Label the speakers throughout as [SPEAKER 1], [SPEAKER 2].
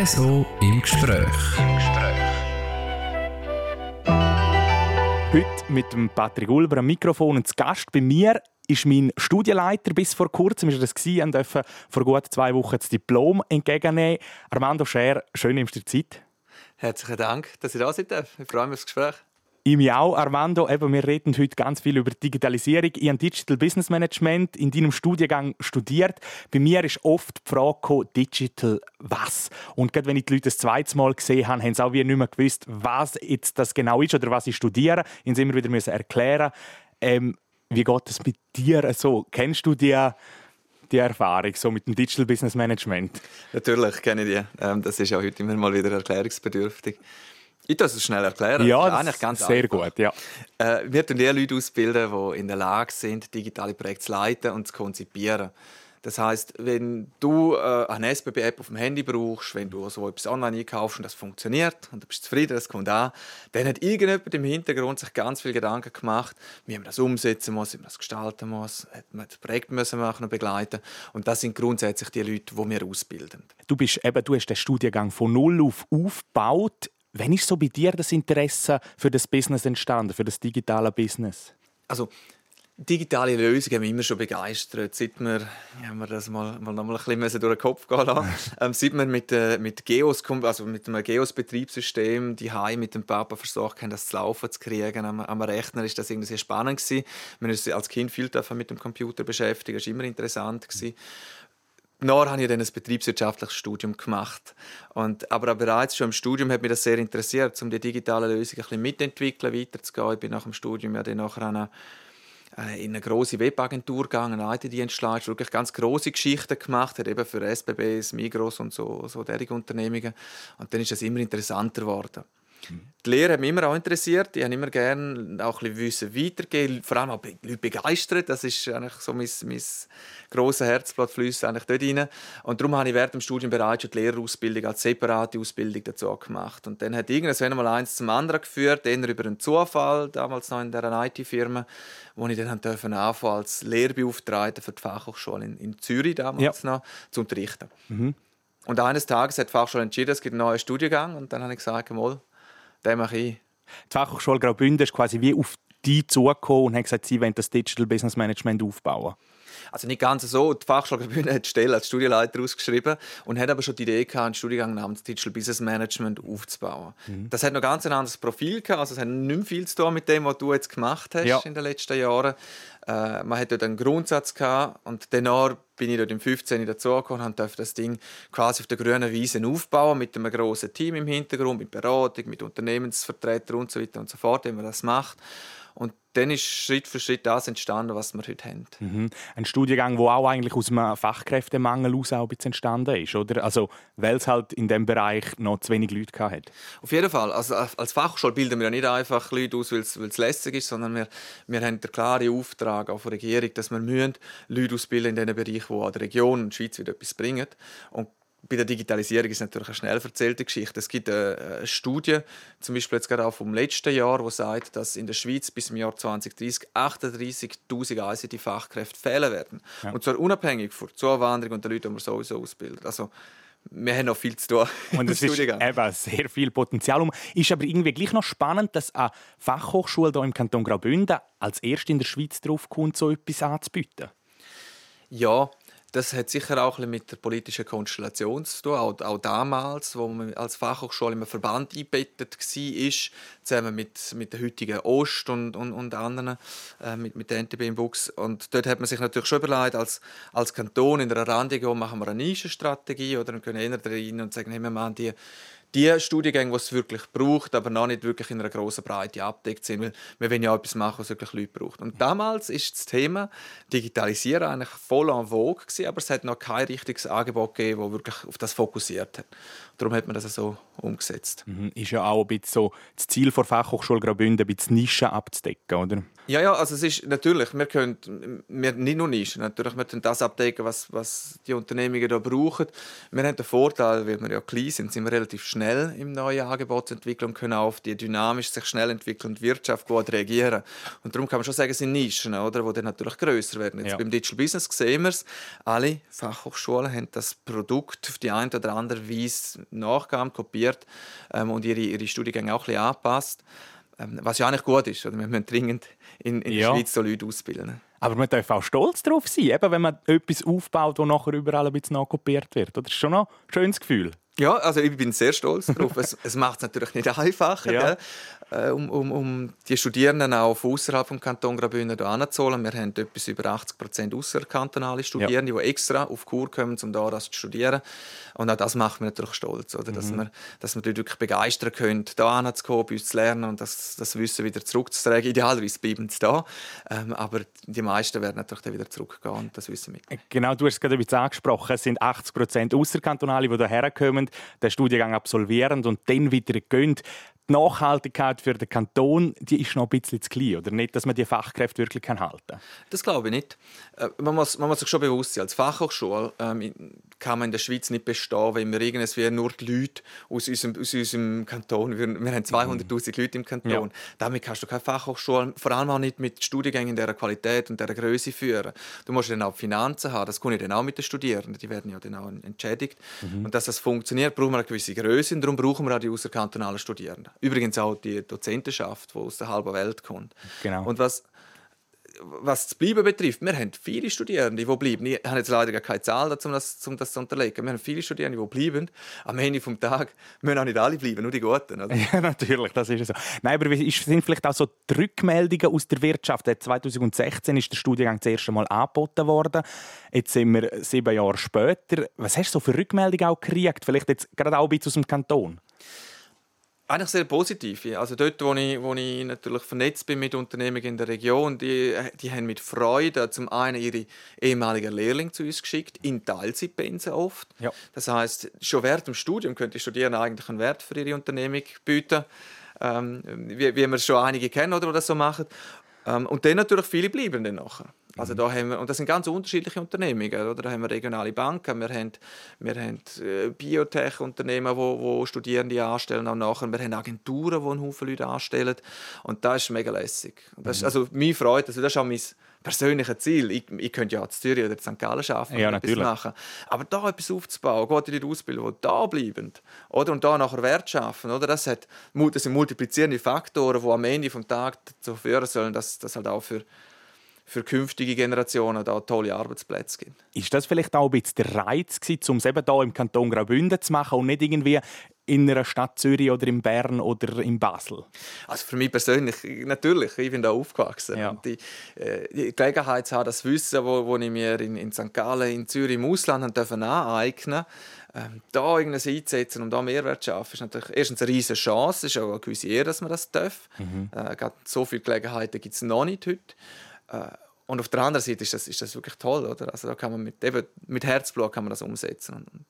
[SPEAKER 1] Espresso im Gespräch.
[SPEAKER 2] Heute mit dem Patrick Ulber am Mikrofon und zu Gast bei mir ist mein Studienleiter bis vor kurzem, ist er das gewesen, und durfte vor gut zwei Wochen das Diplom entgegennehmen. Armando Scher, schön nimmst du dir Zeit.
[SPEAKER 3] Herzlichen Dank, dass ich da sein darf. Ich freue mich auf das Gespräch.
[SPEAKER 2] Ich mich auch, Armando. Eben, wir reden heute ganz viel über Digitalisierung. Ich habe Digital Business Management in deinem Studiengang studiert. Bei mir ist oft die Frage gekommen, Digital was? Und gerade wenn ich die Leute das zweite Mal gesehen habe, haben sie auch wie nicht mehr gewusst, was jetzt das genau ist oder was ich studiere. Ich musste immer wieder erklären. Ähm, wie geht es mit dir so? Kennst du die, die Erfahrung so mit dem Digital Business Management?
[SPEAKER 3] Natürlich kenne ich die. Ähm, das ist ja heute immer mal wieder erklärungsbedürftig. Ich kann es schnell erklären.
[SPEAKER 2] Ja, das ist eigentlich ganz sehr einfach. gut. Ja.
[SPEAKER 3] Äh, wir bilden Leute ausbilden, die in der Lage sind, digitale Projekte zu leiten und zu konzipieren. Das heißt, wenn du äh, eine SBB-App auf dem Handy brauchst, wenn du so etwas online einkaufst und das funktioniert und du bist zufrieden, das kommt an, dann hat irgendjemand im Hintergrund sich ganz viel Gedanken gemacht, wie man das umsetzen muss, wie man das gestalten muss, hat man das Projekt müssen machen und begleiten. Und das sind grundsätzlich die Leute, die wir ausbilden.
[SPEAKER 2] Du bist eben, du hast den Studiengang von null auf aufgebaut. Wann ist so bei dir das Interesse für das Business entstanden, für das digitale Business?
[SPEAKER 3] Also digitale Lösungen haben mich immer schon begeistert. Seit wir, ja, wir das mal, mal noch mal ein bisschen durch den Kopf gehen lassen. ähm, seit wir mit, äh, mit Geos, also mit einem Geos-Betriebssystem die mit dem Papa versucht haben, das zu laufen zu kriegen am, am Rechner, ist das irgendwie sehr spannend gewesen. Wir haben uns als Kind viel mit dem Computer beschäftigt, das war immer interessant gewesen. Nachher habe ich dann ein betriebswirtschaftliches Studium gemacht. Und, aber bereits schon im Studium hat mich das sehr interessiert, um die digitalen Lösungen ein bisschen mitentwickeln, weiterzugehen. Ich bin nach dem Studium ja dann nachher eine, äh, in eine große Webagentur gegangen, eine IT-Dienstleister, wirklich ganz große Geschichten gemacht hat, eben für SBBs, Migros und so, so derige Unternehmungen. Und dann ist es immer interessanter geworden. Die Lehre hat mich immer auch interessiert. Ich habe immer gerne auch ein bisschen weitergehen, vor allem auch Leute begeistert. Das ist eigentlich so mein, mein grosses Herzblatt fließt eigentlich dort rein. Und darum habe ich während dem Studium bereits schon die Lehrerausbildung als separate Ausbildung dazu gemacht. Und dann hat irgendwann mal eins zum anderen geführt, eher über einen Zufall, damals noch in dieser IT-Firma, wo ich dann anfangen als Lehrbeauftragter für die Fachhochschule in, in Zürich damals ja. noch zu unterrichten. Mhm. Und eines Tages hat die Fachschule entschieden, es gibt einen neuen Studiengang und dann habe ich gesagt, mal, den mache ich.
[SPEAKER 2] Die Fachhochschule Graubünden ist quasi wie auf die zugekommen und hat gesagt, sie wollen das Digital Business Management aufbauen.
[SPEAKER 3] Also nicht ganz so. Die Fachschule Graubünden hat die Stelle als Studienleiter ausgeschrieben und hat aber schon die Idee gehabt, einen Studiengang namens Digital Business Management aufzubauen. Mhm. Das hat noch ganz ein anderes Profil gehabt. Also es hat nicht mehr viel zu tun mit dem, was du jetzt gemacht hast ja. in den letzten Jahren. Äh, man hatte dort einen Grundsatz gehabt und danach bin ich dort im 15. dazugekommen und durfte das Ding quasi auf der grünen Wiese aufbauen mit einem grossen Team im Hintergrund, mit Beratung, mit Unternehmensvertretern und so weiter und so fort, wie man das macht. Und dann ist Schritt für Schritt das entstanden, was wir heute haben.
[SPEAKER 2] Mhm. Ein Studiengang, der auch eigentlich aus einem Fachkräftemangel aus auch ein bisschen entstanden ist, oder? Also, weil es halt in diesem Bereich noch zu wenig Leute hat.
[SPEAKER 3] Auf jeden Fall. Also, als Fachschule bilden wir ja nicht einfach Leute aus, weil es lässig ist, sondern wir, wir haben den klaren Auftrag auch der Regierung, dass wir Leute ausbilden in diesen Bereichen, die an der Region und der Schweiz wieder etwas bringen. Und bei der Digitalisierung ist es natürlich eine schnell erzählte Geschichte. Es gibt eine, Studie, zum Beispiel jetzt gerade auch vom letzten Jahr, die sagt, dass in der Schweiz bis zum Jahr 2030 38.000 ICT-Fachkräfte fehlen werden. Ja. Und zwar unabhängig von der Zuwanderung und den Leuten, die wir sowieso ausbilden. Also, wir haben noch viel zu tun.
[SPEAKER 2] Und es ist eben sehr viel Potenzial. Ist aber irgendwie gleich noch spannend, dass eine Fachhochschule hier im Kanton Graubünden als erste in der Schweiz darauf kommt, so etwas anzubieten.
[SPEAKER 3] Ja, das hat sicher auch ein mit der politischen Konstellation zu tun. Auch, auch damals, wo man als Fachhochschule im Verband eingebettet war, zusammen mit, mit der heutigen Ost und, und, und anderen, äh, mit, mit der NTB im Wuchs. Und dort hat man sich natürlich schon überlegt, als, als Kanton in der Randregion machen wir eine Nischenstrategie oder wir können eher rein und sagen, hey, wir machen die die Studiengänge, die es wirklich braucht, aber noch nicht wirklich in einer grossen Breite abdeckt sind, weil wir wollen ja etwas machen, was wirklich Leute braucht. Und damals ist das Thema Digitalisieren eigentlich voll en vogue gewesen, aber es hat noch kein richtiges Angebot gegeben, das wirklich auf das fokussiert hat. Darum hat man das so umgesetzt.
[SPEAKER 2] Mhm. Ist ja auch ein bisschen so das Ziel der Fachhochschule Graubünden, ein bisschen Nischen abzudecken, oder?
[SPEAKER 3] Ja, ja, also es ist natürlich, wir können wir, nicht nur Nischen, natürlich, wir können das abdecken, was, was die Unternehmungen da brauchen. Wir haben den Vorteil, weil wir ja klein sind, sind wir relativ schnell schnell im neuen Angebot entwickeln und können auf die dynamisch sich schnell entwickelnde Wirtschaft gut reagieren. Und darum kann man schon sagen, es sind Nischen, oder, die dann natürlich grösser werden. Jetzt
[SPEAKER 2] Ja.
[SPEAKER 3] beim Digital Business sehen wir es, alle Fachhochschulen haben das Produkt auf die eine oder andere Weise nachgeahmt, kopiert ähm, und ihre, ihre Studiengänge auch ein bisschen angepasst. Ähm, was ja eigentlich gut ist. Oder? Wir müssen dringend in, in
[SPEAKER 2] Ja.
[SPEAKER 3] der Schweiz so Leute ausbilden.
[SPEAKER 2] Aber man darf auch stolz darauf sein, eben wenn man etwas aufbaut, das nachher überall ein bisschen nachkopiert wird. Das ist schon ein schönes Gefühl.
[SPEAKER 3] Ja, also ich bin sehr stolz darauf. es es macht es natürlich nicht einfacher,
[SPEAKER 2] Ja.
[SPEAKER 3] Äh, um, um, um die Studierenden auch von außerhalb vom Kanton Graubünden hier anzuholen. Wir haben etwas über 80 Prozent außerkantonale Studierende, die extra auf Kur kommen, um hier das zu studieren. Und auch das macht mich natürlich stolz, oder? Dass, wir, dass wir die wirklich begeistern können, hier anzukommen, bei uns zu lernen und das, das Wissen wieder zurückzutragen. Idealerweise bleiben sie da, ähm, aber die meisten werden natürlich dann wieder zurückgehen und das Wissen mit.
[SPEAKER 2] Genau, du hast es gerade ein bisschen angesprochen. Es sind 80 Prozent Außerkantonale, die hierher kommen, den Studiengang absolvieren und dann wieder gehen. Die Nachhaltigkeit für den Kanton die ist noch ein bisschen zu klein, oder nicht, dass man die Fachkräfte wirklich halten kann.
[SPEAKER 3] Das glaube ich nicht. Äh, Man muss, man muss sich schon bewusst sein, als Fachhochschule ähm, kann man in der Schweiz nicht bestehen, wenn wir irgendwie nur die Leute aus unserem, aus unserem Kanton, wir, wir haben 200'000 Leute im Kanton,
[SPEAKER 2] Ja.
[SPEAKER 3] damit kannst du keine Fachhochschule, vor allem auch nicht mit Studiengängen dieser Qualität und dieser Größe führen. Du musst dann auch Finanzen haben, das kann ich dann auch mit den Studierenden, die werden ja dann auch entschädigt. Und dass das funktioniert, brauchen wir eine gewisse Größe und darum brauchen wir auch die außerkantonalen Studierenden. Übrigens auch die Dozentenschaft, die aus der halben Welt kommt.
[SPEAKER 2] Genau.
[SPEAKER 3] Und was was das Bleiben betrifft, wir haben viele Studierende, die bleiben. Ich habe jetzt leider gar keine Zahl dazu, um das, um das zu unterlegen. Wir haben viele Studierende, die bleiben. Am Ende des Tages müssen auch nicht alle bleiben, nur die Guten. Oder?
[SPEAKER 2] Ja, natürlich, das ist so. Nein, aber sind vielleicht auch so die Rückmeldungen aus der Wirtschaft? Seit 2016 ist der Studiengang das erste Mal angeboten worden. Jetzt sind wir sieben Jahre später. Was hast du so für Rückmeldungen auch gekriegt? Vielleicht jetzt gerade auch ein bisschen aus dem Kanton?
[SPEAKER 3] Eigentlich sehr positiv. Also dort, wo ich, wo ich natürlich vernetzt bin mit Unternehmen in der Region, die, die haben mit Freude zum einen ihre ehemaligen Lehrlinge zu uns geschickt, in Teilzeitpensen oft.
[SPEAKER 2] Ja.
[SPEAKER 3] Das heißt, schon während dem Studium können die Studierenden eigentlich einen Wert für ihre Unternehmung bieten, ähm, wie, wie wir schon einige kennen, oder, die das so machen. Ähm, und dann natürlich viele bleiben dann nachher. Also da haben wir, und das sind ganz unterschiedliche Unternehmungen. Oder? Da haben wir regionale Banken, wir haben, wir haben äh, Biotech-Unternehmen, wo, wo Studierende anstellen auch nachher. Wir haben Agenturen, die einen Haufen Leute anstellen. Und das ist mega lässig. Und Das ist, also mich freut, also das ist auch mein persönliches Ziel. Ich, ich könnte ja in Zürich oder in St. Gallen arbeiten
[SPEAKER 2] Ja,
[SPEAKER 3] und etwas machen. Aber da etwas aufzubauen, geht in die Ausbildung, die da bleiben oder? und da nachher Wert schaffen, oder? Das, hat, das sind multiplizierende Faktoren, die am Ende des Tages dazu führen sollen, dass das halt auch für, für künftige Generationen da tolle Arbeitsplätze gibt.
[SPEAKER 2] Ist das vielleicht auch ein bisschen der Reiz gewesen, um es eben hier im Kanton Graubünden zu machen und nicht irgendwie in einer Stadt Zürich oder in Bern oder in Basel?
[SPEAKER 3] Also für mich persönlich, natürlich, ich bin da aufgewachsen.
[SPEAKER 2] Ja.
[SPEAKER 3] Die, äh, die Gelegenheit zu haben, das Wissen, wo, wo ich mir in, in St. Gallen, in Zürich, im Ausland dürfen aneignen ähm, da irgendwas einzusetzen und da Mehrwert zu schaffen, ist natürlich erstens eine riesige Chance, es ist auch eine gewisse Ehre, dass man das darf. Äh, gerade so viele Gelegenheiten gibt es noch nicht heute. Äh, und auf der anderen Seite ist das, ist das wirklich toll, oder? Also da kann man mit, eben, mit Herzblut kann man das umsetzen. Und,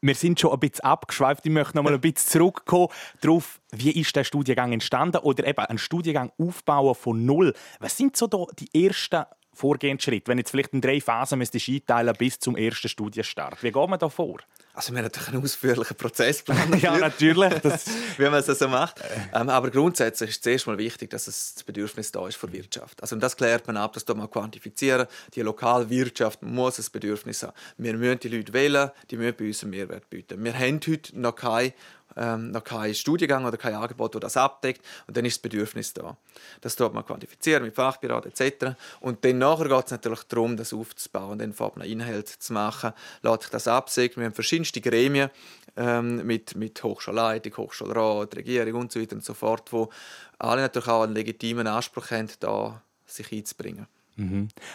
[SPEAKER 2] Wir sind schon ein bisschen abgeschweift. Ich möchte noch mal ein bisschen zurückkommen darauf, wie ist der Studiengang entstanden oder eben einen Studiengang aufbauen von null. Was sind so da die ersten Vorgehensschritte, wenn jetzt vielleicht in drei Phasen müsstest du einteilen bis zum ersten Studienstart? Wie geht man da vor?
[SPEAKER 3] Also wir haben natürlich einen ausführlichen Prozessplan.
[SPEAKER 2] Ja, natürlich. Das,
[SPEAKER 3] wie man es so macht. Ähm, aber grundsätzlich ist zuerst mal wichtig, dass es das Bedürfnis da ist von der Wirtschaft. Also das klärt man ab, das man quantifizieren. Die lokale Wirtschaft muss ein Bedürfnis haben. Wir müssen die Leute wählen, die müssen bei uns einen Mehrwert bieten. Wir haben heute noch keinen ähm, noch kein Studiengang oder kein Angebot, das das abdeckt. Und dann ist das Bedürfnis da. Das tut man quantifizieren mit Fachberatung etc. Und dann nachher geht es natürlich darum, das aufzubauen, dann fängt man Inhalte zu machen, lässt sich das absegnen. Wir haben verschiedenste Gremien ähm, mit, mit Hochschulleitung, Hochschulrat, Regierung und so weiter und so fort, wo alle natürlich auch einen legitimen Anspruch haben, da sich einzubringen.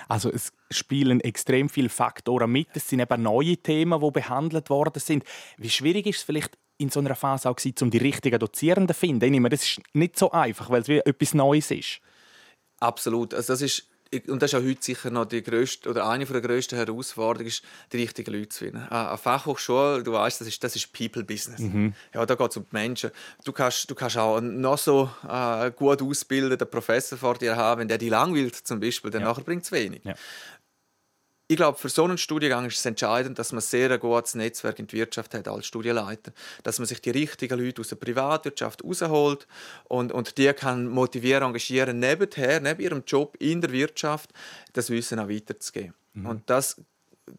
[SPEAKER 2] also es spielen extrem viele Faktoren mit. Es sind eben neue Themen, die behandelt worden sind. Wie schwierig ist es vielleicht in so einer Phase auch gewesen, um die richtigen Dozierenden zu finden? Ich nehme, das ist nicht so einfach, weil es wie etwas Neues ist.
[SPEAKER 3] Absolut. Also das ist und das ist auch heute sicher noch die grösste, oder eine der grössten Herausforderungen, ist, die richtigen Leute zu finden. Eine eine Fachhochschule, du weißt, das ist, das ist People-Business. Ja, da geht es um die Menschen. Du kannst, du kannst auch einen noch so äh, gut ausgebildeten Professor vor dir haben, wenn der dich langweilt, zum Beispiel, dann
[SPEAKER 2] Ja.
[SPEAKER 3] bringt es wenig.
[SPEAKER 2] Ja.
[SPEAKER 3] Ich glaube, für so einen Studiengang ist es entscheidend, dass man sehr ein gutes Netzwerk in der Wirtschaft hat als Studienleiter. Dass man sich die richtigen Leute aus der Privatwirtschaft rausholt und, und die kann motivieren, engagieren, nebenher, neben ihrem Job in der Wirtschaft, das Wissen auch weiterzugeben. Mhm. Und das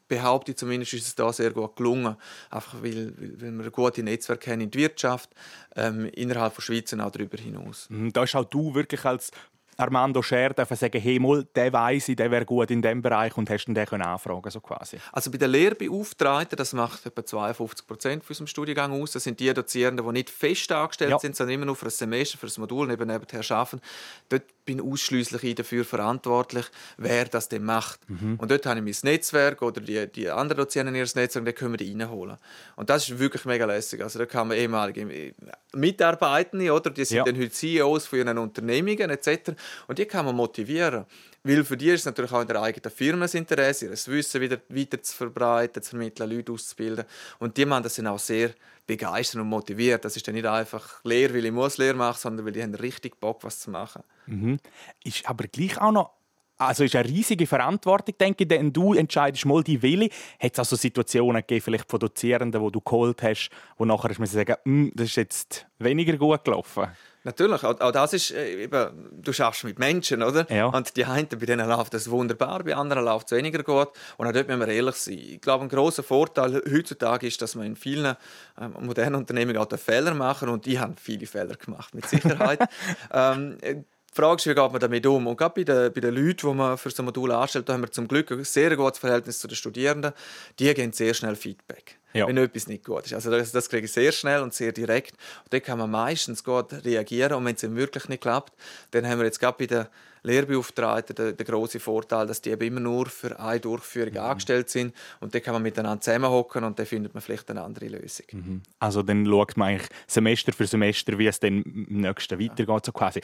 [SPEAKER 3] behaupte ich zumindest, ist es da sehr gut gelungen. Einfach weil, weil wir gute Netzwerke haben in der Wirtschaft, ähm, innerhalb der Schweiz und auch darüber hinaus.
[SPEAKER 2] Mhm, da ist auch du wirklich als Armando Scher dürfen sagen, hey, mal, der weiss ich, der wäre gut in diesem Bereich und hast den anfragen so quasi?
[SPEAKER 3] Also bei den Lehrbeauftragten, das macht etwa 52 Prozent von unserem Studiengang aus, das sind die Dozierenden, die nicht fest angestellt ja. sind, sondern immer nur für ein Semester, für ein Modul neben nebenher arbeiten. Dort bin ausschließlich ich dafür verantwortlich, wer das denn macht. Mhm. Und dort habe ich mein Netzwerk oder die, die anderen Dozierenden in ihr Netzwerk, die können wir die reinholen. Und das ist wirklich mega lässig. Also da kann man ehemalige Mitarbeitende, oder, die sind ja. dann heute CEOs von ihren Unternehmungen etc. Und die kann man motivieren. Weil für die ist es natürlich auch in der eigenen Firma das Interesse, ihr Wissen wieder weiter zu verbreiten, zu vermitteln, Leute auszubilden. Und die das dann auch sehr begeistert und motiviert. Das ist dann nicht einfach Lehre, weil ich muss Lehre machen, sondern weil die haben richtig Bock, was zu machen.
[SPEAKER 2] Mhm. Ist aber gleich auch noch also ist eine riesige Verantwortung, denke ich, denn du entscheidest mal die Wille. Hat es also Situationen gegeben, vielleicht von Dozierenden, die du geholt hast, wo nachher hast du sagen, hm, das ist jetzt weniger gut gelaufen?
[SPEAKER 3] Natürlich, auch, auch das ist äh, eben, du schaffst mit Menschen, oder?
[SPEAKER 2] Ja.
[SPEAKER 3] Und die einen, bei denen läuft das wunderbar, bei anderen läuft es weniger gut. Und auch dort müssen wir ehrlich sein. Ich glaube, ein großer Vorteil heutzutage ist, dass man in vielen ähm, modernen Unternehmen auch Fehler machen und ich habe viele Fehler gemacht, mit Sicherheit. ähm, die Frage ist, wie geht man damit um? Und gerade bei den, bei den Leuten, die man für so ein Modul anstellt, da haben wir zum Glück ein sehr gutes Verhältnis zu den Studierenden. Die geben sehr schnell Feedback, ja. wenn etwas nicht gut ist. Also das, das kriege ich sehr schnell und sehr direkt. Und da kann man meistens gut reagieren. Und wenn es wirklich nicht klappt, dann haben wir jetzt gerade bei den Lehrbeauftragten der, der große Vorteil, dass die eben immer nur für eine Durchführung mhm. angestellt sind und dann kann man miteinander zusammenhocken und dann findet man vielleicht eine andere Lösung.
[SPEAKER 2] Mhm. Also dann schaut man eigentlich Semester für Semester, wie es dann im nächsten weitergeht. So quasi.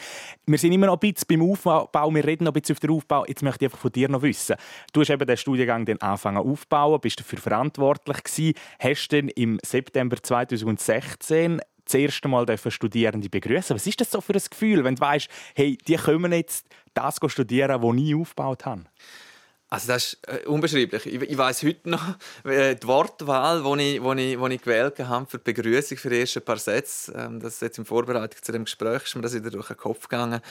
[SPEAKER 2] Wir sind immer noch ein bisschen beim Aufbau, wir reden noch ein bisschen auf den Aufbau. Jetzt möchte ich einfach von dir noch wissen. Du hast eben den Studiengang dann angefangen aufzubauen, bist dafür verantwortlich gewesen, hast dann im September 2016 das erste Mal Studierende begrüßen. Was ist das so für ein Gefühl, wenn du weißt, hey, die kommen jetzt das studieren, was ich aufgebaut habe?
[SPEAKER 3] Also das ist äh, unbeschreiblich. Ich, ich weiß heute noch äh, die Wortwahl, die ich, wo ich, wo ich gewählt habe für die Begrüßung für die ersten paar Sätze. Ähm, das ist jetzt in Vorbereitung zu dem Gespräch ist mir das wieder durch den Kopf gegangen.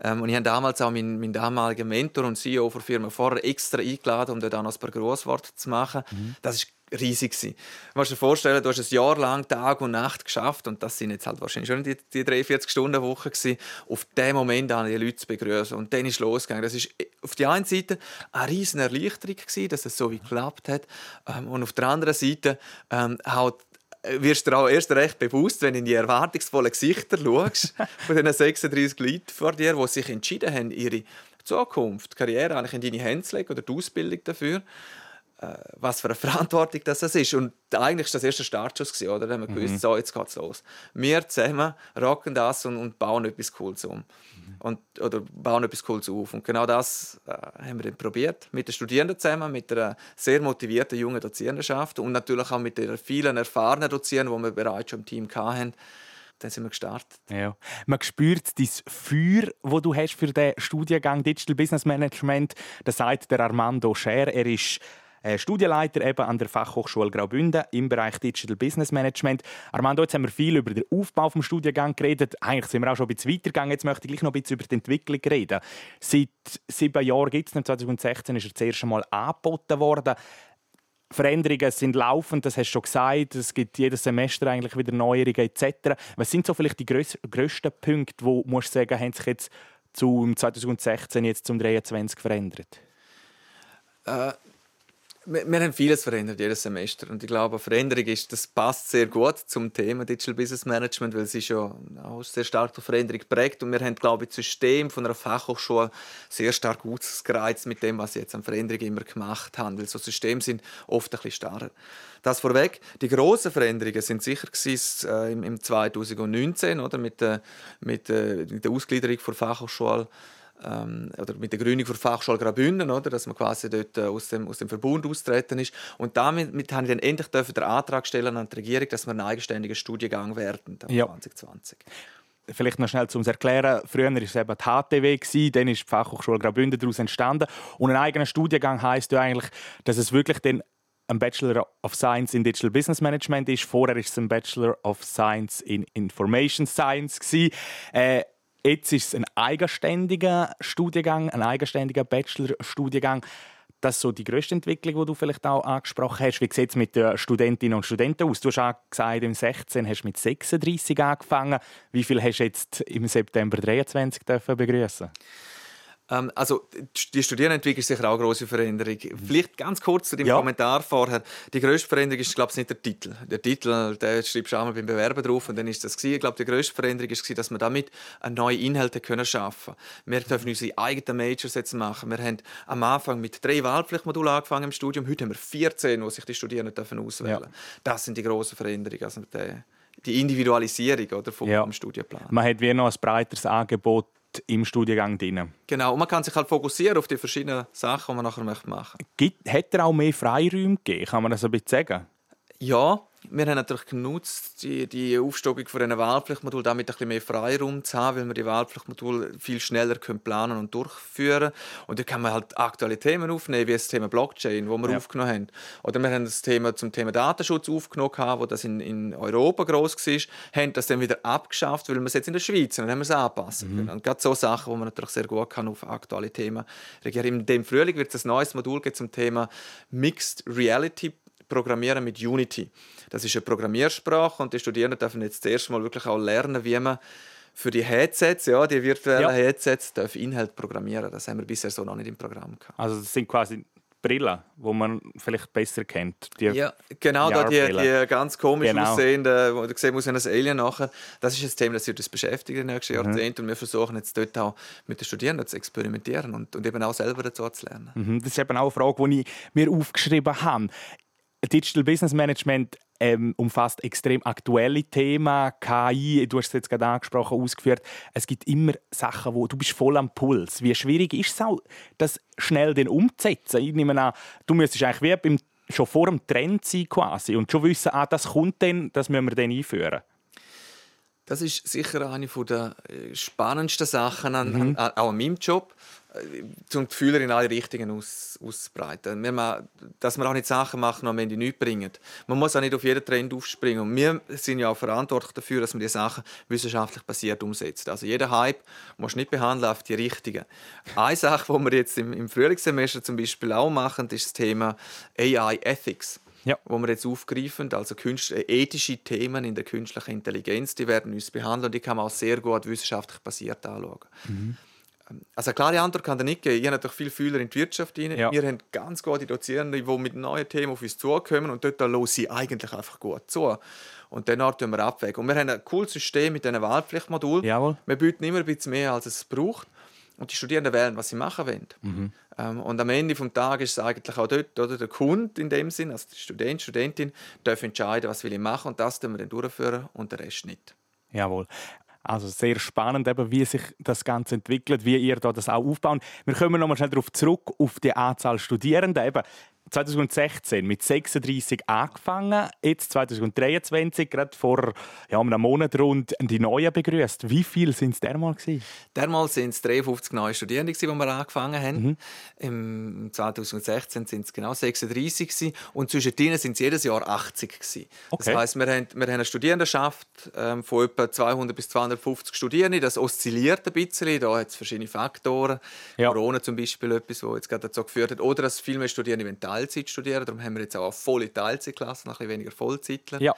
[SPEAKER 3] Ähm, und ich habe damals auch meinen, meinen damaligen Mentor und CEO der Firma vorher extra eingeladen, um dort auch noch ein paar Grossworte zu machen. Mhm. Das ist riesig gewesen. Du musst dir vorstellen, du hast ein Jahr lang Tag und Nacht geschafft und das sind jetzt halt wahrscheinlich schon die, die 43 Stunden Woche gewesen, auf den Moment an die Leute zu begrüßen und dann ist losgegangen. Das ist auf der einen Seite eine riesen Erleichterung gewesen, dass es so wie geklappt hat ähm, und auf der anderen Seite ähm, halt äh, wirst du auch erst recht bewusst, wenn du in die erwartungsvollen Gesichter schaust, von diesen 36 Leuten vor dir, die sich entschieden haben, ihre Zukunft, Karriere eigentlich in deine Hände zu legen oder die Ausbildung dafür. Äh, was für eine Verantwortung das ist. Und eigentlich war das erste Startschuss, oder? Da haben wir gewusst, mhm. so, jetzt geht's los. Wir zusammen rocken das und, und bauen etwas Cooles um. Mhm. Und, oder bauen etwas Cooles auf. Und genau das äh, haben wir dann probiert. Mit den Studierenden zusammen, mit einer sehr motivierten jungen Dozierendenschaft und natürlich auch mit den vielen erfahrenen Dozierenden, die wir bereits schon im Team hatten dann sind wir gestartet.
[SPEAKER 2] Ja. Man spürt das Feuer, das du hast für den Studiengang Digital Business Management. Das sagt der Armando Scher. Er ist Studienleiter eben an der Fachhochschule Graubünden im Bereich Digital Business Management. Armando, jetzt haben wir viel über den Aufbau des Studiengangs geredet. Eigentlich sind wir auch schon ein bisschen weitergegangen. Jetzt möchte ich gleich noch ein bisschen über die Entwicklung reden. Seit sieben Jahren gibt es 2016 ist er das erste Mal angeboten worden. Veränderungen sind laufend, das hast du schon gesagt. Es gibt jedes Semester eigentlich wieder Neuerungen etc. Was sind so vielleicht die grössten Punkte, wo musst du sagen, haben sich jetzt zum 2016 jetzt zum 23 verändert?
[SPEAKER 3] Äh, wir, haben vieles verändert jedes Semester und ich glaube, Veränderung ist, das passt sehr gut zum Thema Digital Business Management, weil es ist ja auch sehr stark durch Veränderung geprägt und wir haben, glaube ich, das System von einer Fachhochschule sehr stark ausgereizt mit dem, was sie jetzt an Veränderung immer gemacht haben, weil so Systeme sind oft ein bisschen starrer. Das vorweg. Die grossen Veränderungen sind sicher äh, im, 2019 oder mit, äh, mit, äh, der Ausgliederung der Fachhochschule ähm, oder mit der Gründung der Fachschule Graubünden, oder, dass man quasi dort äh, aus, dem, aus dem Verbund austreten ist. Und damit mit, haben wir dann endlich den Antrag stellen an die Regierung, dass wir einen eigenständigen Studiengang werden, ja. 2020.
[SPEAKER 2] vielleicht noch schnell zum Erklären. Früher war es eben die HTW, dann ist die Fachhochschule Graubünden daraus entstanden. Und ein eigener Studiengang heisst ja eigentlich, dass es wirklich den ein Bachelor of Science in Digital Business Management ist. Vorher war es ein Bachelor of Science in Information Science. Äh, jetzt ist es ein eigenständiger Studiengang, ein eigenständiger Bachelor-Studiengang. Das ist so die grösste Entwicklung, die du vielleicht auch angesprochen hast. Wie sieht es mit den Studentinnen und Studenten aus? Du hast auch gesagt, im 16 hast du mit 36 angefangen. Wie viel hast du jetzt im September 23 begrüßen?
[SPEAKER 3] Ähm, also die Studierendenentwicklung ist sicher auch eine grosse Veränderung. Vielleicht ganz kurz zu dem ja. Kommentar vorher. Die grösste Veränderung ist, glaube ich, nicht der Titel. Der Titel, der schreibst du einmal beim Bewerben drauf und dann ist das gewesen. Ich glaube, die grösste Veränderung ist, dass wir damit neue Inhalte können schaffen können. Wir dürfen unsere eigenen Majors jetzt machen. Wir haben am Anfang mit drei Wahlpflichtmodulen angefangen im Studium. Heute haben wir 14, wo sich die Studierenden dürfen auswählen dürfen. Ja. Das sind die grossen Veränderungen. Also die Individualisierung oder, vom, ja. Studienplan.
[SPEAKER 2] Man hat wie noch ein breiteres Angebot im Studiengang drin.
[SPEAKER 3] Genau, und man kann sich halt fokussieren auf die verschiedenen Sachen, die man nachher machen möchte.
[SPEAKER 2] Gibt, hat er auch mehr Freiräume gegeben? Kann man das ein bisschen sagen?
[SPEAKER 3] Ja, wir haben natürlich genutzt, die, die Aufstockung von einem Wahlpflichtmodul damit ein bisschen mehr Freiraum zu haben, weil wir die Wahlpflichtmodule viel schneller können planen und durchführen Und da kann man halt aktuelle Themen aufnehmen, wie das Thema Blockchain, wo wir ja. aufgenommen haben. Oder wir haben das Thema zum Thema Datenschutz aufgenommen, wo das in, in Europa groß war, haben das dann wieder abgeschafft, weil wir es jetzt in der Schweiz und dann haben wir es anpassen können. Mhm. Und gerade so Sachen, wo man natürlich sehr gut kann auf aktuelle Themen reagieren. In dem Frühling wird es ein neues Modul zum Thema Mixed Reality Programmieren mit Unity. Das ist eine Programmiersprache und die Studierenden dürfen jetzt zuerst mal wirklich auch lernen, wie man für die Headsets, ja, die virtuellen ja. Headsets, darf Inhalt programmieren. Das haben wir bisher so noch nicht im Programm gehabt.
[SPEAKER 2] Also das sind quasi Brillen, wo man vielleicht besser kennt.
[SPEAKER 3] Die ja, genau, da die, die ganz komisch genau. aussehenden, wo du sehen musst, ein Alien nachher. Das ist ein Thema, das wird uns beschäftigen in den nächsten mhm. Jahrzehnten. Und wir versuchen jetzt dort auch mit den Studierenden zu experimentieren und, und eben auch selber dazu zu lernen.
[SPEAKER 2] Mhm. Das ist eben auch eine Frage, die ich mir aufgeschrieben habe. Digital Business Management ähm, umfasst extrem aktuelle Themen, KI, du hast es jetzt gerade angesprochen, ausgeführt. Es gibt immer Sachen, wo du bist voll am Puls. Wie schwierig ist es auch, das schnell den umzusetzen? Ich nehme an, du müsstest eigentlich wie beim, schon vor dem Trend sein quasi und schon wissen, ah, das kommt dann, das müssen wir dann einführen.
[SPEAKER 3] Das ist sicher eine der äh, spannendsten Sachen an, mhm. an, auch an meinem Job zum Gefühl in alle Richtungen aus, auszubreiten. Wir, dass man auch nicht Sachen machen, wenn die nichts bringen. Man muss auch nicht auf jeden Trend aufspringen. Und wir sind ja auch verantwortlich dafür, dass man die Sachen wissenschaftlich basiert umsetzt. Also jeder Hype muss nicht behandeln auf die richtigen. Eine Sache, die wir jetzt im, im Frühlingssemester zum Beispiel auch machen, ist das Thema AI Ethics. Ja. wo wir jetzt aufgreifen, also ethische Themen in der künstlichen Intelligenz, die werden uns behandeln und die kann man auch sehr gut wissenschaftlich basiert anschauen. Mhm. Also eine klare Antwort kann er nicht geben. Ich habe natürlich viele Fühler in die Wirtschaft rein. Ja. Wir haben ganz gute Dozierende, die mit neuen Themen auf uns zukommen und dort lassen sie eigentlich einfach gut zu. Und dann tun wir abwägen. Und wir haben ein cooles System mit diesen Wahlpflichtmodulen.
[SPEAKER 2] Jawohl.
[SPEAKER 3] Wir bieten immer ein bisschen mehr, als es braucht. Und die Studierenden wählen, was sie machen wollen. Mhm. Ähm, und am Ende des Tages ist es eigentlich auch dort, oder der Kunde in dem Sinn, also der Student, Studentin, darf entscheiden, was will ich machen und das tun wir dann durchführen und der Rest nicht.
[SPEAKER 2] Jawohl. Also sehr spannend, eben, wie sich das Ganze entwickelt, wie ihr da das auch aufbaut. Wir kommen nochmal schnell darauf zurück, auf die Anzahl Studierender. Eben, 2016 mit 36 angefangen, jetzt 2023, gerade vor ja, einem Monat rund, die Neuen begrüßt. Wie viele sind es dermal gewesen?
[SPEAKER 3] Dermal sind es 53 neue Studierende, die wir angefangen haben. Mhm. Im 2016 sind es genau 36 gewesen. und zwischen denen sind es jedes Jahr 80 gewesen. Okay. Das heisst, wir haben, wir haben eine Studierendenschaft ähm, von etwa 200 bis 250 Studierenden. Das oszilliert ein bisschen. Da hat es verschiedene Faktoren. Ja. Corona zum Beispiel etwas, das jetzt gerade dazu geführt hat. Oder dass viel mehr Studierende Teilzeit studieren. Darum haben wir jetzt auch eine volle Teilzeitklasse, ein bisschen weniger Vollzeitler. Ja.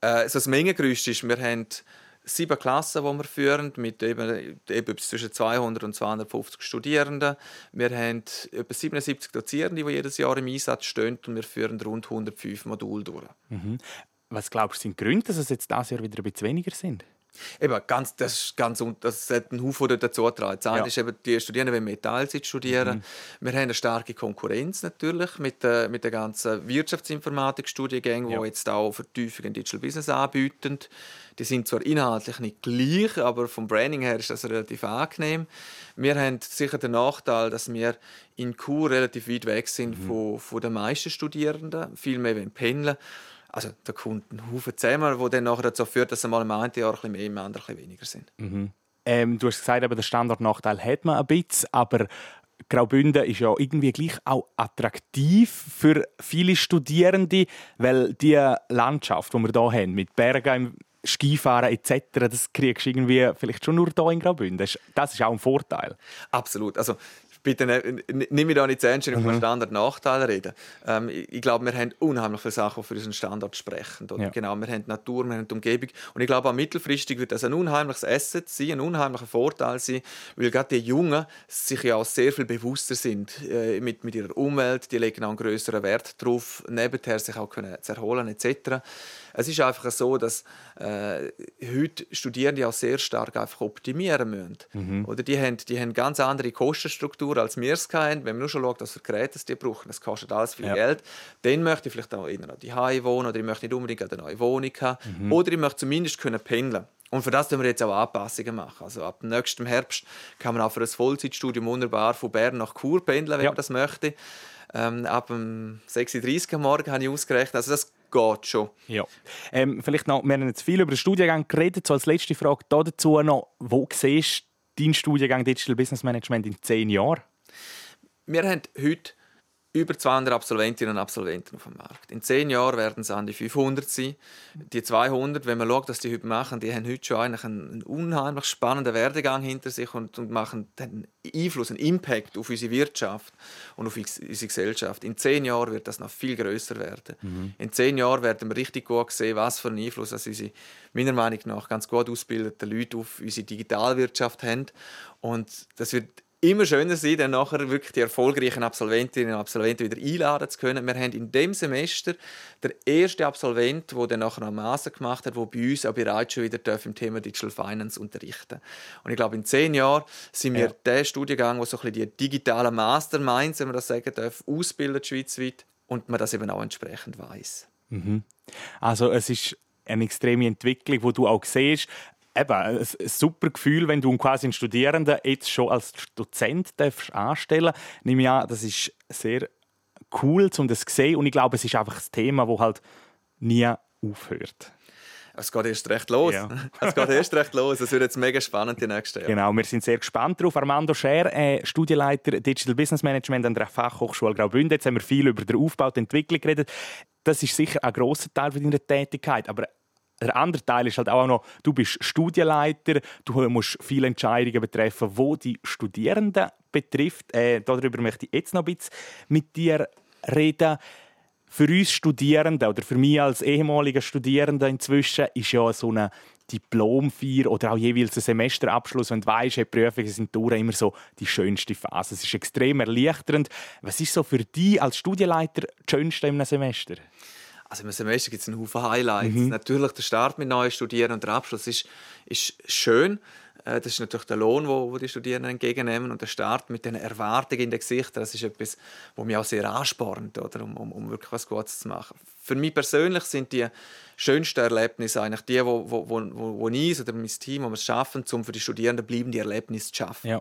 [SPEAKER 3] Äh, also das Mengengerüst ist, wir haben sieben Klassen, die wir führen, mit eben, eben zwischen 200 und 250 Studierenden. Wir haben etwa 77 Dozierende, die jedes Jahr im Einsatz stehen und wir führen rund 105 Module durch.
[SPEAKER 2] Mhm. Was glaubst du, sind die Gründe, dass es jetzt dieses Jahr wieder ein bisschen weniger sind?
[SPEAKER 3] Eben, ganz, das ist ganz, das hat einen Haufen dazu getragen. Das eine ja. ist eben, die Studierenden wollen mehr Teilzeit studieren. Mhm. Wir haben eine starke Konkurrenz natürlich mit, äh, mit den ganzen Wirtschaftsinformatik-Studiengängen, ja. die jetzt auch Vertiefung in Digital Business anbieten. Die sind zwar inhaltlich nicht gleich, aber vom Branding her ist das relativ angenehm. Wir haben sicher den Nachteil, dass wir in Chur relativ weit weg sind mhm. von, von den meisten Studierenden, viel mehr pendeln also da kommt ein Haufen zusammen, der dann nachher dazu führt, dass mal im einen Jahr ein bisschen mehr, im anderen ein bisschen weniger sind.
[SPEAKER 2] Mhm. Ähm, du hast gesagt, aber den Standortnachteil hat man ein bisschen, aber Graubünden ist ja irgendwie gleich auch attraktiv für viele Studierende, weil die Landschaft, die wir hier haben, mit Bergen, Skifahren etc., das kriegst du irgendwie vielleicht schon nur hier in Graubünden. Das ist auch ein Vorteil.
[SPEAKER 3] Absolut. Also bitte ne, nimm mich da nicht zu ernst, wenn ich mhm. Standard Nachteile rede. Ähm, ich, ich glaube, wir haben unheimlich viele Sachen, die für unseren Standard sprechen. Ja. Genau, wir haben die Natur, wir haben die Umgebung. Und ich glaube, auch mittelfristig wird das ein unheimliches Asset sein, ein unheimlicher Vorteil sein, weil gerade die Jungen sich ja auch sehr viel bewusster sind äh, mit, mit ihrer Umwelt. Die legen auch einen größeren Wert darauf, nebenher sich auch können zu erholen etc. Es ist einfach so, dass äh, heute Studierende auch sehr stark einfach optimieren müssen. Mhm. Oder die haben, die haben ganz andere Kostenstruktur, als wir es haben. Wenn man nur schon schaut, was für Geräte die brauchen, das kostet alles viel ja. Geld. Dann möchte ich vielleicht auch noch die Hause wohnen oder ich möchte nicht unbedingt eine neue Wohnung haben. Mhm. Oder ich möchte zumindest können pendeln und für das können wir jetzt auch Anpassungen machen. Also ab nächstem Herbst kann man auch für ein Vollzeitstudium wunderbar von Bern nach Chur pendeln, wenn ja. man das möchte. Ähm, ab dem 6.30 Uhr am Morgen habe ich ausgerechnet. Also das geht schon.
[SPEAKER 2] Ja. Ähm, vielleicht noch, wir haben jetzt viel über den Studiengang geredet. So als letzte Frage dazu noch, wo siehst du deinen Studiengang Digital Business Management in zehn Jahren?
[SPEAKER 3] Wir haben heute über 200 Absolventinnen und Absolventen auf dem Markt. In zehn Jahren werden es an die 500 sein. Die 200, wenn man schaut, was die heute machen, die haben heute schon eigentlich einen, unheimlich spannenden Werdegang hinter sich und, und machen einen Einfluss, einen Impact auf unsere Wirtschaft und auf unsere Gesellschaft. In zehn Jahren wird das noch viel größer werden. Mhm. In zehn Jahren werden wir richtig gut sehen, was für einen Einfluss dass unsere, meiner Meinung nach, ganz gut ausgebildeten Leute auf unsere Digitalwirtschaft haben. Und das wird immer schöner sein, dann nachher wirklich die erfolgreichen Absolventinnen und Absolventen wieder einladen zu können. Wir haben in dem Semester der erste Absolvent, der dann nachher noch Master gemacht hat, der bei uns auch bereits schon wieder im Thema Digital Finance unterrichten Und ich glaube, in zehn Jahren sind wir ja. der Studiengang, der so ein bisschen die digitalen Masterminds, wenn man das sagen darf, ausbildet schweizweit und man das eben auch entsprechend weiß.
[SPEAKER 2] Mhm. Also es ist eine extreme Entwicklung, wo du auch siehst, eben, ein super Gefühl, wenn du quasi einen Studierenden jetzt schon als Dozent darfst anstellen darfst. Nehme ich an, das ist sehr cool, um das zu sehen. Und ich glaube, es ist einfach ein Thema, das halt nie aufhört.
[SPEAKER 3] Es geht erst recht los. Ja. es geht erst recht los. Es wird jetzt mega spannend die nächste Jahre.
[SPEAKER 2] Genau, wir sind sehr gespannt darauf. Armando Scher, äh, Studienleiter Digital Business Management an der Fachhochschule Graubünden. Jetzt haben wir viel über den Aufbau und Entwicklung geredet. Das ist sicher ein grosser Teil deiner Tätigkeit. Aber der andere Teil ist halt auch noch, du bist Studienleiter, du musst viele Entscheidungen betreffen, wo die Studierenden betrifft. Äh, darüber möchte ich jetzt noch ein bisschen mit dir reden. Für uns Studierende oder für mich als ehemaliger Studierender inzwischen ist ja so eine Diplomfeier oder auch jeweils ein Semesterabschluss, wenn du weißt, hey, Prüfungen sind durch, immer so die schönste Phase. Es ist extrem erleichternd. Was ist so für dich als Studienleiter das Schönste im Semester?
[SPEAKER 3] Also im Semester gibt es einen Haufen Highlights. Mhm. Natürlich der Start mit neuen Studieren und der Abschluss ist, ist schön. Äh, das ist natürlich der Lohn, den die Studierenden entgegennehmen und der Start mit den Erwartungen in den Gesichtern. Das ist etwas, was mich auch sehr anspornt, oder, um, um, um wirklich was Gutes zu machen. Für mich persönlich sind die schönsten Erlebnisse eigentlich die, wo, wo, wo, wo ich oder mein Team, wo wir es schaffen, um für die Studierenden bleibende Erlebnisse zu schaffen. Ja.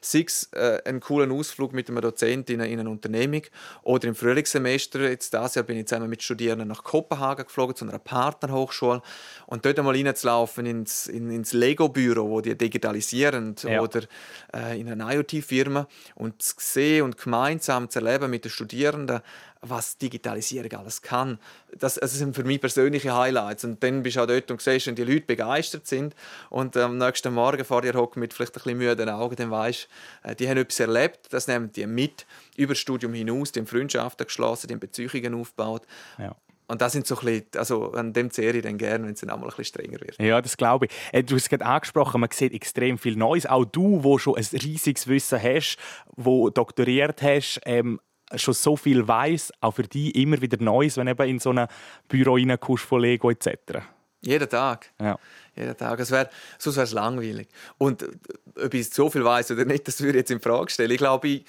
[SPEAKER 3] Sei es äh, einen coolen Ausflug mit einem Dozent in eine, in eine Unternehmung oder im Frühlingssemester, jetzt dieses Jahr bin ich zusammen mit Studierenden nach Kopenhagen geflogen, zu einer Partnerhochschule und dort einmal reinzulaufen ins, in, ins Lego-Büro, wo die digitalisieren ja. oder äh, in eine IoT-Firma und zu sehen und gemeinsam zu erleben mit den Studierenden, was Digitalisierung alles kann. Das, das sind für mich persönliche Highlights. Und dann bist du auch dort und siehst, wenn die Leute begeistert sind und am nächsten Morgen vor dir hocken mit vielleicht ein bisschen müden Augen, dann weißt du, äh, die haben etwas erlebt, das nehmen die mit über das Studium hinaus, die haben Freundschaften geschlossen, die haben Beziehungen aufgebaut. Ja. Und das sind so ein bisschen, also an dem zehre ich dann gerne, wenn es dann einmal ein bisschen strenger wird.
[SPEAKER 2] Ja, das glaube ich. Äh, du hast es gerade angesprochen, man sieht extrem viel Neues. Auch du, wo schon ein riesiges Wissen hast, wo doktoriert hast, ähm, schon so viel weiß, auch für dich immer wieder Neues, wenn du in so ein Büro reinkommst von Lego etc.
[SPEAKER 3] Jeden Tag. Ja. Jeden Tag. Es wär, sonst wäre es langweilig. Und äh, ob ich so viel weiß oder nicht, das würde ich jetzt in Frage stellen. Ich glaube, ich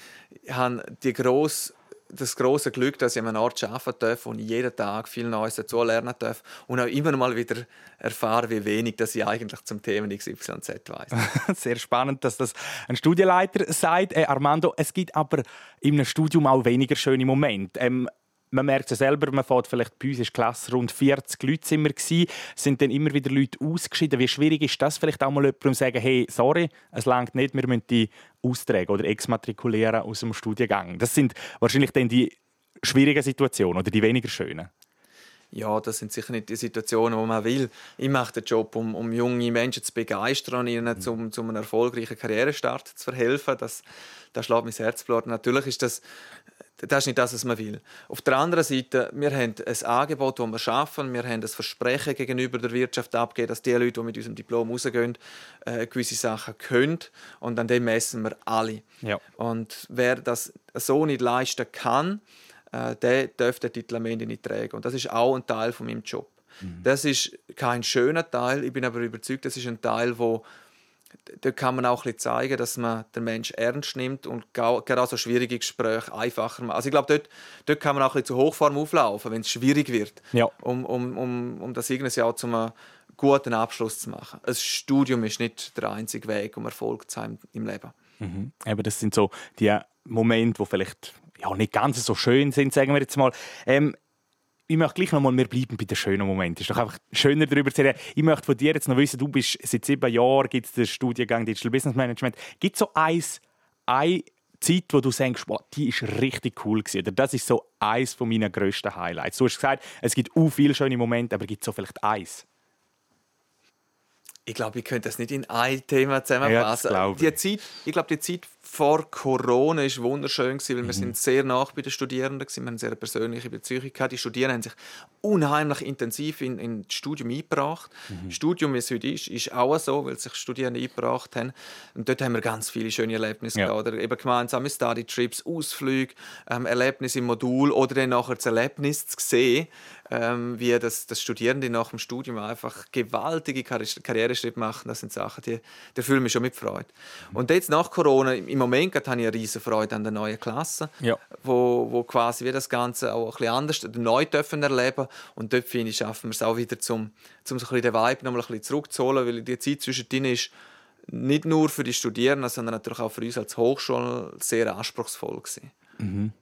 [SPEAKER 3] habe die grosse das große Glück, dass ich an einem Ort arbeiten darf, ich jeden Tag viel Neues dazu lernen darf und auch immer mal wieder erfahre, wie wenig dass ich eigentlich zum Thema XYZ weiß.
[SPEAKER 2] Sehr spannend, dass das ein Studienleiter sagt. Äh, Armando, es gibt aber einem Studium auch weniger schöne Momente. Ähm, man merkt es selber, man fährt vielleicht bei uns in der Klasse rund 40 Leute sind wir gewesen, sind dann immer wieder Leute ausgeschieden. Wie schwierig ist das vielleicht auch mal jemandem zu sagen, hey, sorry, es langt nicht, wir müssen die austragen oder exmatrikulieren aus dem Studiengang. Das sind wahrscheinlich dann die schwierigen Situationen oder die weniger schönen.
[SPEAKER 3] Ja, das sind sicher nicht die Situationen, wo man will. Ich mache den Job, um, um junge Menschen zu begeistern und ihnen mhm. zum, zum einem erfolgreichen Karrierestart zu verhelfen. Das, das schlägt mein Herzblut. Natürlich ist das das ist nicht das, was man will. Auf der anderen Seite, wir haben ein Angebot, das wir schaffen. Wir haben ein Versprechen gegenüber der Wirtschaft abgegeben, dass die Leute, die mit unserem Diplom rausgehen, äh, gewisse Sachen können. Und an dem messen wir alle. Ja. Und wer das so nicht leisten kann, äh, der darf den Titel am Ende nicht tragen. Und das ist auch ein Teil von meinem Job. Mhm. Das ist kein schöner Teil. Ich bin aber überzeugt, das ist ein Teil, wo da kann man auch ein bisschen zeigen, dass man den Menschen ernst nimmt und gerade so schwierige Gespräche einfacher macht. Also ich glaube, dort, dort kann man auch ein bisschen zu Hochform auflaufen, wenn es schwierig wird, ja. um, um, um, um das irgendes Jahr zu einem guten Abschluss zu machen. Ein Studium ist nicht der einzige Weg, um Erfolg zu haben im Leben.
[SPEAKER 2] Mhm. Eben, das sind so die Momente, wo vielleicht ja, nicht ganz so schön sind, sagen wir jetzt mal. Ähm, ich möchte gleich noch mal, wir bleiben bei den schönen Momenten. Es ist doch einfach schöner darüber zu reden. Ich möchte von dir jetzt noch wissen, du bist seit sieben Jahren, gibt es den Studiengang Digital Business Management. Gibt es so eins, eine Zeit, wo du denkst, wow, die ist richtig cool gewesen, oder das ist so eins meiner grössten Highlights. Du hast gesagt, es gibt auch viele schöne Momente, aber gibt es so vielleicht eins?
[SPEAKER 3] Ich glaube, ich könnte das nicht in ein Thema zusammenfassen. Ja, die Zeit, ich glaube, die Zeit vor Corona war wunderschön, weil mhm. wir sind sehr nach bei den Studierenden waren. Wir haben eine sehr persönliche Beziehung gehabt. Die Studierenden haben sich unheimlich intensiv in, in das Studium eingebracht. Mhm. Das Studium, wie es heute ist, ist auch so, weil sich Studierende eingebracht haben. Und dort haben wir ganz viele schöne Erlebnisse ja. gehabt. Oder eben gemeinsame Study-Trips, Ausflüge, ähm, Erlebnisse im Modul oder dann nachher das Erlebnis zu sehen, ähm, wie das, das Studierende nach dem Studium einfach gewaltige Karriereschritte machen. Das sind Sachen, die, die fühlen mich schon mit Freude. Mhm. Und jetzt nach Corona, im Moment habe ich eine riesige Freude an der neuen Klasse, ja. wo, wo quasi wir das Ganze auch ein bisschen anders neu dürfen erleben und dort finde ich, schaffen wir es auch wieder, zum, zum so ein bisschen den Vibe noch mal ein bisschen zurückzuholen, weil die Zeit zwischendrin ist nicht nur für die Studierenden, sondern natürlich auch für uns als Hochschule sehr anspruchsvoll gewesen. Mhm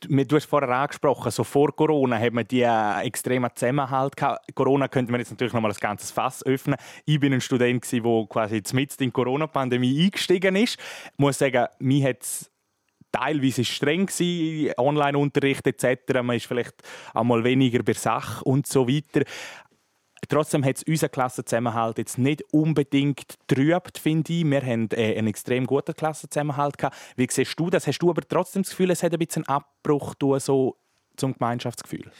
[SPEAKER 2] du hast vorher angesprochen, so vor Corona hat man die äh, extremen Zusammenhalt gehabt. Corona könnte man jetzt natürlich noch mal ein ganzes Fass öffnen. Ich bin ein Student, der quasi mitten in die Corona-Pandemie eingestiegen ist. Ich muss sagen, mir hat es teilweise streng Online-Unterricht etc. Man ist vielleicht einmal weniger bei Sache und so weiter. Trotzdem hat es unseren Klassenzusammenhalt jetzt nicht unbedingt trübt, finde ich. Wir haben äh, einen extrem guten Klassenzusammenhalt. Wie siehst du das? Hast du aber trotzdem das Gefühl, es hat ein bisschen einen Abbruch so zum Gemeinschaftsgefühl?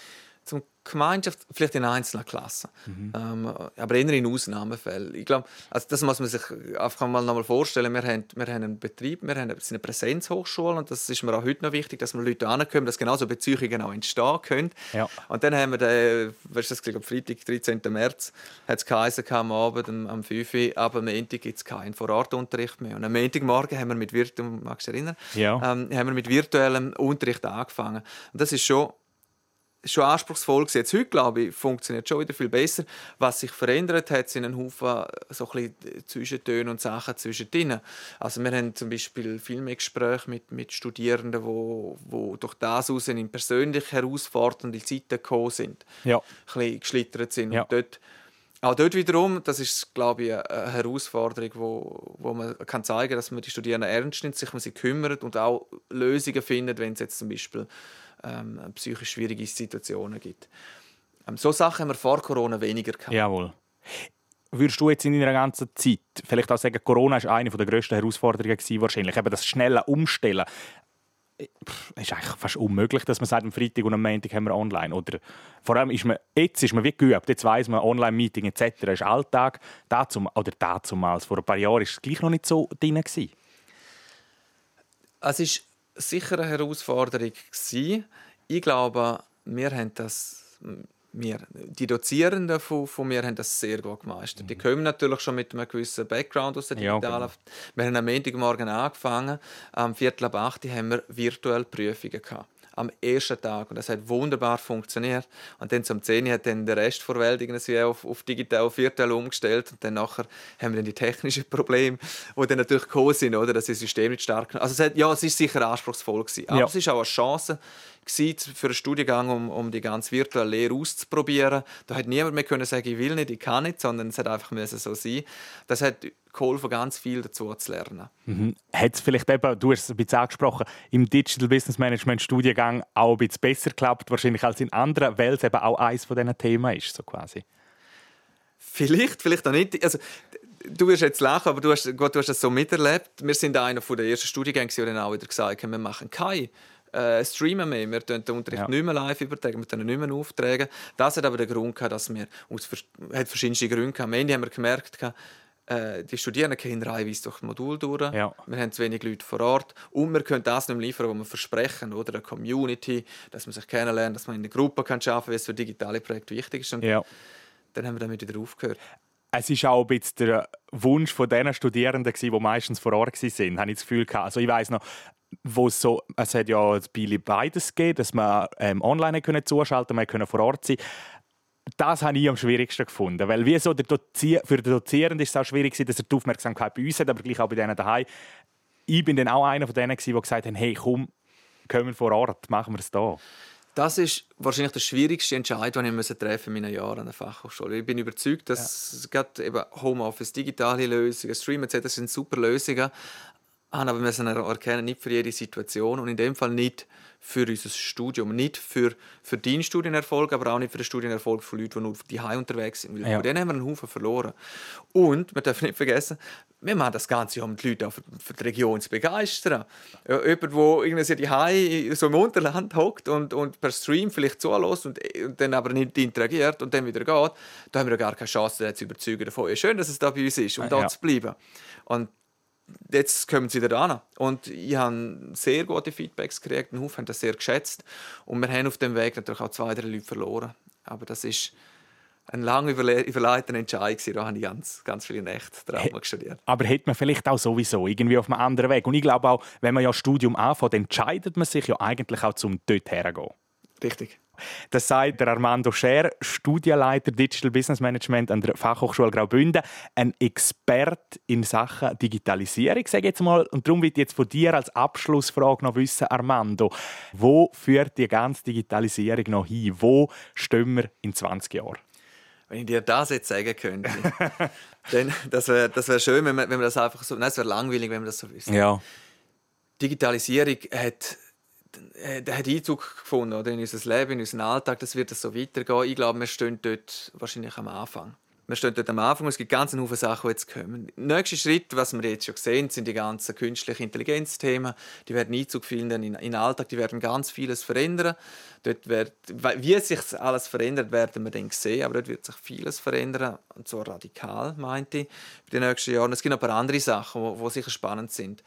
[SPEAKER 3] Gemeinschaft, vielleicht in einzelnen Klassen, mhm. ähm, aber eher in Ausnahmefällen. Ich glaube, also das muss man sich einfach mal noch mal vorstellen. Wir haben, wir haben einen Betrieb, wir haben eine Präsenzhochschule und das ist mir auch heute noch wichtig, dass wir Leute ankommen, dass genauso Beziehungen auch entstehen können. Ja. Und dann haben wir den, weißt du, das, am Freitag, 13. März, hat es geheißen, am Abend, am 5 Uhr, aber am Montag gibt es keinen Vorortunterricht mehr. Und am Montagmorgen haben wir mit, Virtu magst du erinnern? Ja. Ähm, haben wir mit virtuellem Unterricht angefangen. Und das ist schon schon anspruchsvoll gewesen. Jetzt heute, glaube ich, funktioniert schon wieder viel besser. Was sich verändert hat, sind ein Haufen so ein Zwischentöne und Sachen zwischendrin. Also wir haben zum Beispiel viel mehr Gespräche mit, mit Studierenden, wo, wo durch das aus in persönlich herausfordernde Zeiten gekommen sind. Ja. Ein bisschen geschlittert sind. Ja. Und dort, auch dort wiederum, das ist, glaube ich, eine Herausforderung, wo, wo man kann zeigen kann, dass man die Studierenden ernst nimmt, sich um sie kümmert und auch Lösungen findet, wenn es jetzt zum Beispiel ähm, psychisch schwierige Situationen gibt. Ähm, so Sachen haben wir vor Corona weniger gehabt.
[SPEAKER 2] Jawohl. Würdest du jetzt in deiner ganzen Zeit vielleicht auch sagen, Corona war eine der grössten Herausforderungen gewesen, wahrscheinlich, eben das schnelle Umstellen. Es ist eigentlich fast unmöglich, dass man sagt, am Freitag und am Montag haben wir online. Oder vor allem ist man, jetzt ist man wie geübt, jetzt weiss man, Online-Meeting etc. ist Alltag. Dazu, oder dazumals, vor ein paar Jahren war es gleich noch nicht so drin. Gewesen.
[SPEAKER 3] Es ist sicher eine Herausforderung gewesen. Ich glaube, wir haben das, wir, die Dozierenden von, von mir haben das sehr gut gemeistert. Mhm. Die kommen natürlich schon mit einem gewissen Background aus der Digitalen. Ja, genau. Wir haben am Montagmorgen angefangen, am Viertel ab acht haben wir virtuelle Prüfungen gehabt am ersten Tag. Und das hat wunderbar funktioniert. Und dann zum 10 hat dann der Rest der Welt irgendwie auf, auf digital, auf virtuell umgestellt. Und dann nachher haben wir dann die technischen Probleme, die dann natürlich gekommen sind, oder? dass das System nicht stark Also es hat, ja, es ist sicher anspruchsvoll gewesen. Aber ja. es ist auch eine Chance, für einen Studiengang, um, um die ganze virtuelle Lehre auszuprobieren. Da hat niemand mehr können sagen, ich will nicht, ich kann nicht, sondern es hat einfach so sein. Das hat geholfen, ganz viel dazu zu lernen.
[SPEAKER 2] Mhm. Hat es vielleicht eben, du hast es ein bisschen angesprochen, im Digital Business Management Studiengang auch ein bisschen besser geklappt, wahrscheinlich als in anderen, weil es eben auch eines von diesen Themen ist, so quasi?
[SPEAKER 3] Vielleicht, vielleicht auch nicht. Also, du wirst jetzt lachen, aber du hast, gut, du hast das so miterlebt. Wir sind einer der ersten Studiengänge, die dann auch wieder gesagt haben, wir machen keine äh, streamen mehr. Wir den Unterricht ja. nicht mehr live übertragen, wir können nicht mehr auftragen. Das hat aber den Grund gehabt, dass wir aus hat verschiedene Gründe gehabt. Am Ende haben wir gemerkt, äh, die Studierenden gehen reihenweise durch das Modul durch. Ja. Wir haben zu wenig Leute vor Ort und wir können das nicht mehr liefern, was wir versprechen, oder eine Community, dass man sich kennenlernt, dass man in einer Gruppe kann arbeiten kann, wie es für digitale Projekte wichtig ist. Und ja. dann haben wir damit wieder aufgehört
[SPEAKER 2] es ist auch ein bisschen der Wunsch von den Studierenden, die meistens vor Ort waren, habe ich das Gefühl gehabt. Also ich weiß noch, wo so, es hat ja Billy beides gegeben, dass man ähm, online können zuschalten man können vor Ort sein das habe ich am schwierigsten gefunden. Weil wie so der für den Dozierenden ist es auch schwierig, dass er die Aufmerksamkeit bei uns hat, aber gleich auch bei denen daheim. Ich bin dann auch einer von denen, die gesagt haben, hey, komm, kommen wir vor Ort, machen wir es da.
[SPEAKER 3] Das ist wahrscheinlich der schwierigste Entscheid, den ich treffen in meinen Jahren an der Fachhochschule. Ich bin überzeugt, dass ja. gerade eben Homeoffice, digitale Lösungen, Stream etc. Sind super Lösungen, aber wir müssen erkennen, nicht für jede Situation und in dem Fall nicht für unser Studium, nicht für, für deinen Studienerfolg, aber auch nicht für den Studienerfolg von Leuten, die nur die Hause unterwegs sind. Weil ja. Dann haben wir einen Haufen verloren. Und wir dürfen nicht vergessen, wir machen das Ganze, um die Leute auch für, für die Region zu begeistern. Ja, jemand, der die Hause so im Unterland hockt und, und per Stream vielleicht zulässt und, und dann aber nicht interagiert und dann wieder geht, da haben wir gar keine Chance, den zu überzeugen davon. Ja, schön, dass es da bei uns ist, um ja. da zu bleiben. Und jetzt kommen sie wieder an. Und ich habe sehr gute Feedbacks gekriegt, ein Haufen haben das sehr geschätzt. Und wir haben auf dem Weg natürlich auch zwei, drei Leute verloren. Aber das ist ein lang überleiteter Entscheid Da habe ich ganz, ganz viele Nächte Trauma studiert.
[SPEAKER 2] Aber hätte man vielleicht auch sowieso irgendwie auf einem anderen Weg. Und ich glaube auch, wenn man ja Studium anfängt, entscheidet man sich ja eigentlich auch zum dort hergehen.
[SPEAKER 3] Richtig.
[SPEAKER 2] Das sagt der Armando Scher, Studienleiter Digital Business Management an der Fachhochschule Graubünden, ein Experte in Sachen Digitalisierung, sage ich jetzt mal. Und darum will ich jetzt von dir als Abschlussfrage noch wissen, Armando, wo führt die ganze Digitalisierung noch hin? Wo stehen wir in 20 Jahren?
[SPEAKER 3] Wenn ich dir das jetzt sagen könnte, dann das wäre das wär schön, wenn wir, wenn wir das einfach so. Nein, es wäre langweilig, wenn wir das so wissen.
[SPEAKER 2] Ja.
[SPEAKER 3] Digitalisierung hat der hat Einzug gefunden oder, in unser Leben, in unseren Alltag. Das wird so weitergehen. Ich glaube, wir stehen dort wahrscheinlich am Anfang. Wir stehen dort am Anfang und es gibt ganz viele Sachen, die jetzt kommen. Der nächste Schritt, was wir jetzt schon sehen, sind die ganzen künstlichen Intelligenzthemen. Die werden Einzug finden in, in den Alltag, die werden ganz vieles verändern. Dort wird, wie sich alles verändert, werden wir dann sehen, aber dort wird sich vieles verändern, und zwar radikal, meinte ich, in den nächsten Jahren. Es gibt aber andere Sachen, die sicher spannend sind.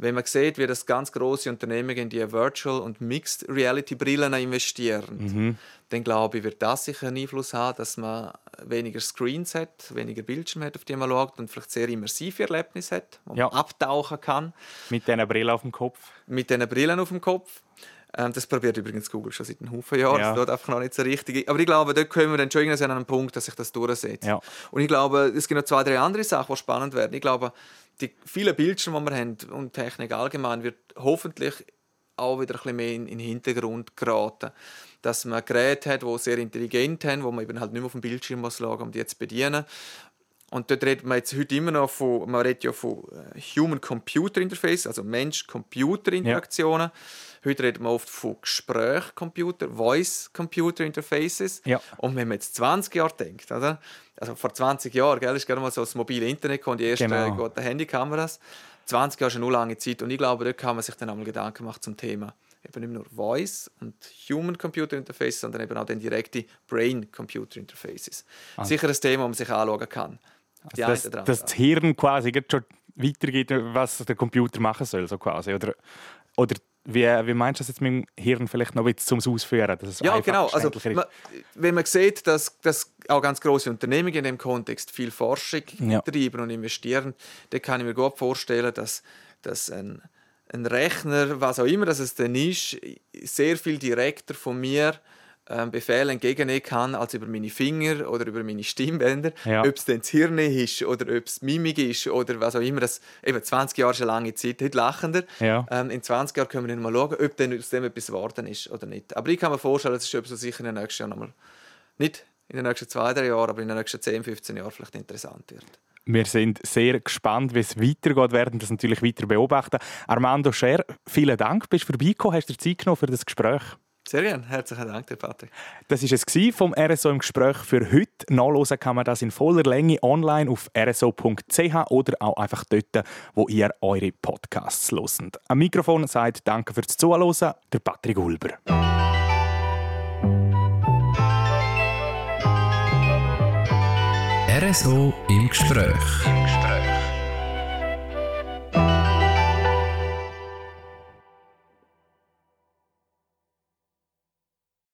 [SPEAKER 3] Wenn man sieht, wie das ganz große Unternehmen in die Virtual und Mixed Reality Brillen investieren, mhm. dann glaube ich, wird das sicher einen Einfluss haben, dass man weniger Screens hat, weniger Bildschirme hat, auf die man schaut und vielleicht sehr immersive Erlebnisse hat, wo ja. man abtauchen kann.
[SPEAKER 2] Mit diesen Brillen auf dem Kopf.
[SPEAKER 3] Mit diesen Brillen auf dem Kopf. Ähm, das probiert übrigens Google schon seit einem Haufen Jahren. Ja. Das tut einfach noch nicht so richtig. Aber ich glaube, dort kommen wir dann schon an einen Punkt, dass sich das durchsetzt. Ja. Und ich glaube, es gibt noch zwei, drei andere Sachen, die spannend werden. Ich glaube, die vielen Bildschirme, die wir haben und Technik allgemein, wird hoffentlich auch wieder ein bisschen mehr in, in den Hintergrund geraten. Dass man Geräte hat, die sehr intelligent sind, wo man eben halt nicht mehr auf dem Bildschirm muss schauen, um die zu bedienen. Und dort redet man jetzt heute immer noch von, man redet ja von äh, Human-Computer-Interface, also Mensch-Computer-Interaktionen. Ja. Heute redet man oft von Gespräch-Computer, Voice-Computer-Interfaces. Ja. Und wenn man jetzt 20 Jahre denkt, oder? also vor 20 Jahren, gell, ist gerade mal so das mobile Internet und die ersten genau. guten Handykameras. 20 Jahre ist eine lange Zeit und ich glaube, da kann man sich dann einmal Gedanken machen zum Thema eben nicht nur Voice und Human Computer Interfaces, sondern eben auch den direkte Brain Computer Interfaces. Ah. Sicher ein Thema, das man sich anschauen kann.
[SPEAKER 2] Also das, das Hirn quasi schon weitergeht, was der Computer machen soll, so quasi. Oder, oder wie, wie meinst du das jetzt mit dem Hirn vielleicht noch ein bisschen zum Ausführen?
[SPEAKER 3] ja, genau. Also, man, wenn man sieht, dass, dass auch ganz große Unternehmen in dem Kontext viel Forschung ja. treiben und investieren, dann kann ich mir gut vorstellen, dass, dass ein, ein Rechner, was auch immer das es denn ist, sehr viel direkter von mir ähm, Befehle entgegennehmen kann als über meine Finger oder über meine Stimmbänder.
[SPEAKER 2] Ja.
[SPEAKER 3] Ob es dann das Hirn ist oder ob es Mimik ist oder was auch immer. Das, eben 20 Jahre ist eine lange Zeit. Heute lachender.
[SPEAKER 2] Ja.
[SPEAKER 3] Ähm, in 20 Jahren können wir nicht mal schauen, ob dann aus dem etwas geworden ist oder nicht. Aber ich kann mir vorstellen, dass es etwas, was sicher in den nächsten Jahren nochmal, nicht in den nächsten zwei, drei Jahren, aber in den nächsten 10, 15 Jahren vielleicht interessant wird.
[SPEAKER 2] Wir sind sehr gespannt, wie es weitergeht, werden das natürlich weiter beobachten. Armando Scher, vielen Dank, bist du vorbeigekommen, hast dir Zeit genommen für das Gespräch.
[SPEAKER 3] Sehr gerne, herzlichen Dank, Herr Patrick.
[SPEAKER 2] Das war es vom RSO im Gespräch für heute. Nachlesen kann man das in voller Länge online auf rso.ch oder auch einfach dort, wo ihr eure Podcasts hört. Am Mikrofon sagt Danke fürs Zuhören, der Patrick Ulber.
[SPEAKER 1] RSO im Gespräch.